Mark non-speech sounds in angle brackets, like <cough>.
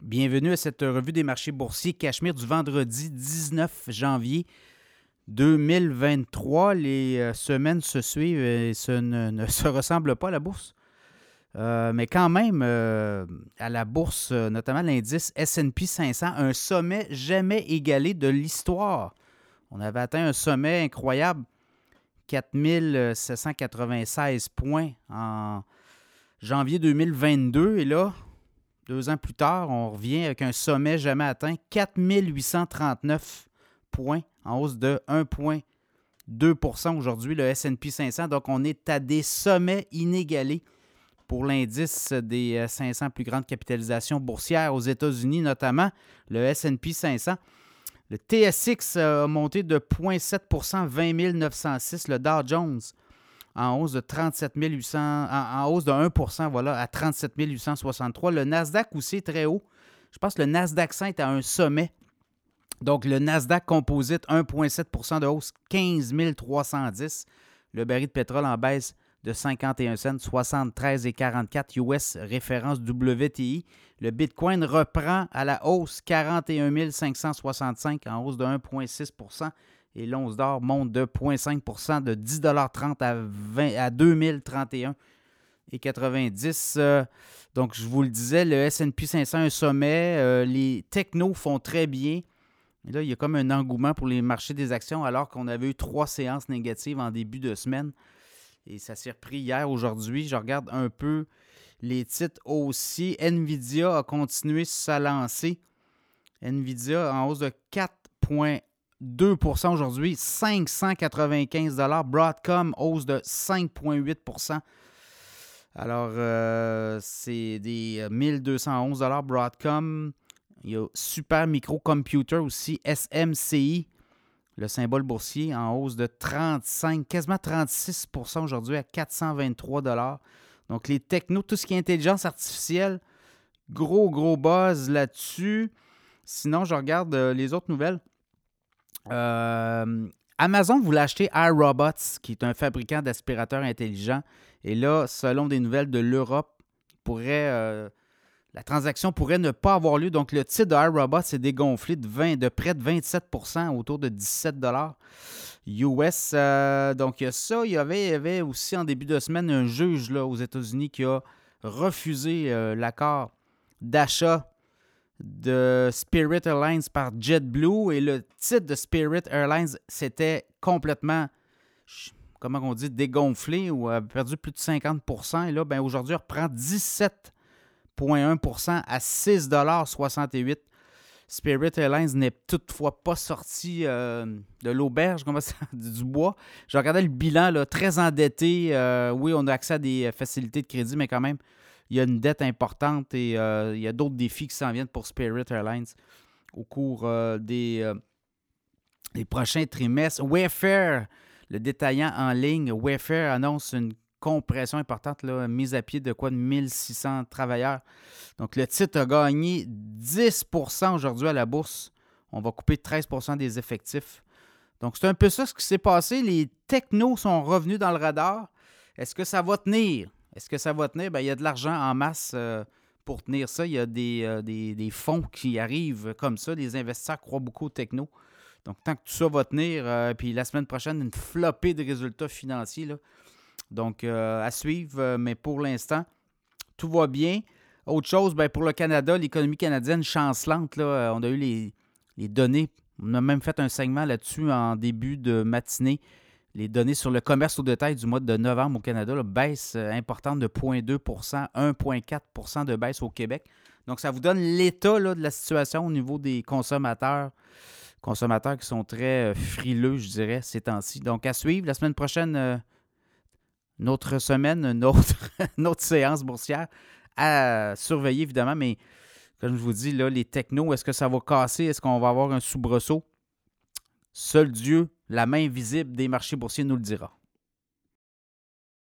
Bienvenue à cette revue des marchés boursiers Cachemire du vendredi 19 janvier 2023. Les euh, semaines se suivent et ce ne, se <laughs> ressemble pas à la bourse. Euh, mais quand même, euh, à la bourse, notamment l'indice SP 500, un sommet jamais égalé de l'histoire. On avait atteint un sommet incroyable, 4796 points en janvier 2022. Et là, deux ans plus tard, on revient avec un sommet jamais atteint, 4839 points, en hausse de 1,2% aujourd'hui, le SP 500. Donc, on est à des sommets inégalés pour l'indice des 500 euh, plus grandes capitalisations boursières aux États-Unis, notamment le SP 500. Le TSX a monté de 0,7% 20 906. Le Dow Jones en hausse de 37 800, en, hausse de 1 voilà, à 37 863. Le Nasdaq aussi très haut. Je pense que le Nasdaq 100 est à un sommet. Donc, le Nasdaq Composite, 1,7% de hausse, 15 310. Le baril de pétrole en baisse de 51 cents, 73,44 US, référence WTI. Le Bitcoin reprend à la hausse, 41 565 en hausse de 1,6 et l'once d'or monte de 0,5% de 10,30 à, 20, à 2031 et 90. Euh, donc, je vous le disais, le S&P 500 un sommet. Euh, les technos font très bien. Et là, il y a comme un engouement pour les marchés des actions alors qu'on avait eu trois séances négatives en début de semaine. Et ça s'est repris hier, aujourd'hui. Je regarde un peu les titres aussi. Nvidia a continué sa lancée. Nvidia en hausse de 4,1 2% aujourd'hui, 595 Broadcom, hausse de 5,8% Alors, euh, c'est des 1211 Broadcom. Il y a Super Microcomputer aussi, SMCI, le symbole boursier, en hausse de 35, quasiment 36% aujourd'hui à 423 Donc, les technos, tout ce qui est intelligence artificielle, gros, gros buzz là-dessus. Sinon, je regarde euh, les autres nouvelles. Euh, Amazon voulait acheter iRobots, qui est un fabricant d'aspirateurs intelligents. Et là, selon des nouvelles de l'Europe, pourrait, euh, la transaction pourrait ne pas avoir lieu. Donc, le titre de iRobots s'est dégonflé de, 20, de près de 27% autour de 17 US. Euh, donc, il y ça. Il y, avait, avait, aussi en début de semaine un juge là, aux États-Unis qui a refusé l'accord d'achat de Spirit Airlines par JetBlue. Et le titre de Spirit Airlines, c'était complètement, comment on dit, dégonflé ou a perdu plus de 50% Et là, ben, aujourd'hui, reprend 17,1% à 6,68 Spirit Airlines n'est toutefois pas sorti euh, de l'auberge, <laughs> du bois. Je regardais le bilan, là, très endetté. Euh, oui, on a accès à des facilités de crédit, mais quand même, il y a une dette importante et euh, il y a d'autres défis qui s'en viennent pour Spirit Airlines au cours euh, des, euh, des, prochains trimestres. Wayfair, le détaillant en ligne, Wayfair annonce une compression importante, mise à pied de quoi de 1600 travailleurs. Donc le titre a gagné 10% aujourd'hui à la bourse. On va couper 13% des effectifs. Donc c'est un peu ça ce qui s'est passé. Les technos sont revenus dans le radar. Est-ce que ça va tenir? Est-ce que ça va tenir? Ben, il y a de l'argent en masse euh, pour tenir ça. Il y a euh, des, fonds qui arrivent comme ça. Les investisseurs croient beaucoup au techno. Donc, tant que tout ça va tenir, euh, puis la semaine prochaine, une flopée de résultats financiers. Là. Donc, à suivre. mais pour l'instant, tout va bien. Autre chose, ben, pour le Canada, l'économie canadienne chancelante. Là, on a eu les, les données. On a même fait un segment là-dessus en début de matinée les données sur le commerce au détail du mois de novembre au Canada, baisse euh, importante de 0,2% 1,4% de baisse au Québec. Donc, ça vous donne l'état de la situation au niveau des consommateurs. Consommateurs qui sont très euh, frileux, je dirais, ces temps-ci. Donc, à suivre. La semaine prochaine, euh, notre semaine, une autre, <laughs> autre séance boursière à surveiller, évidemment. Mais comme je vous dis, là, les technos, est-ce que ça va casser? Est-ce qu'on va avoir un soubresaut? Seul Dieu, la main visible des marchés boursiers, nous le dira.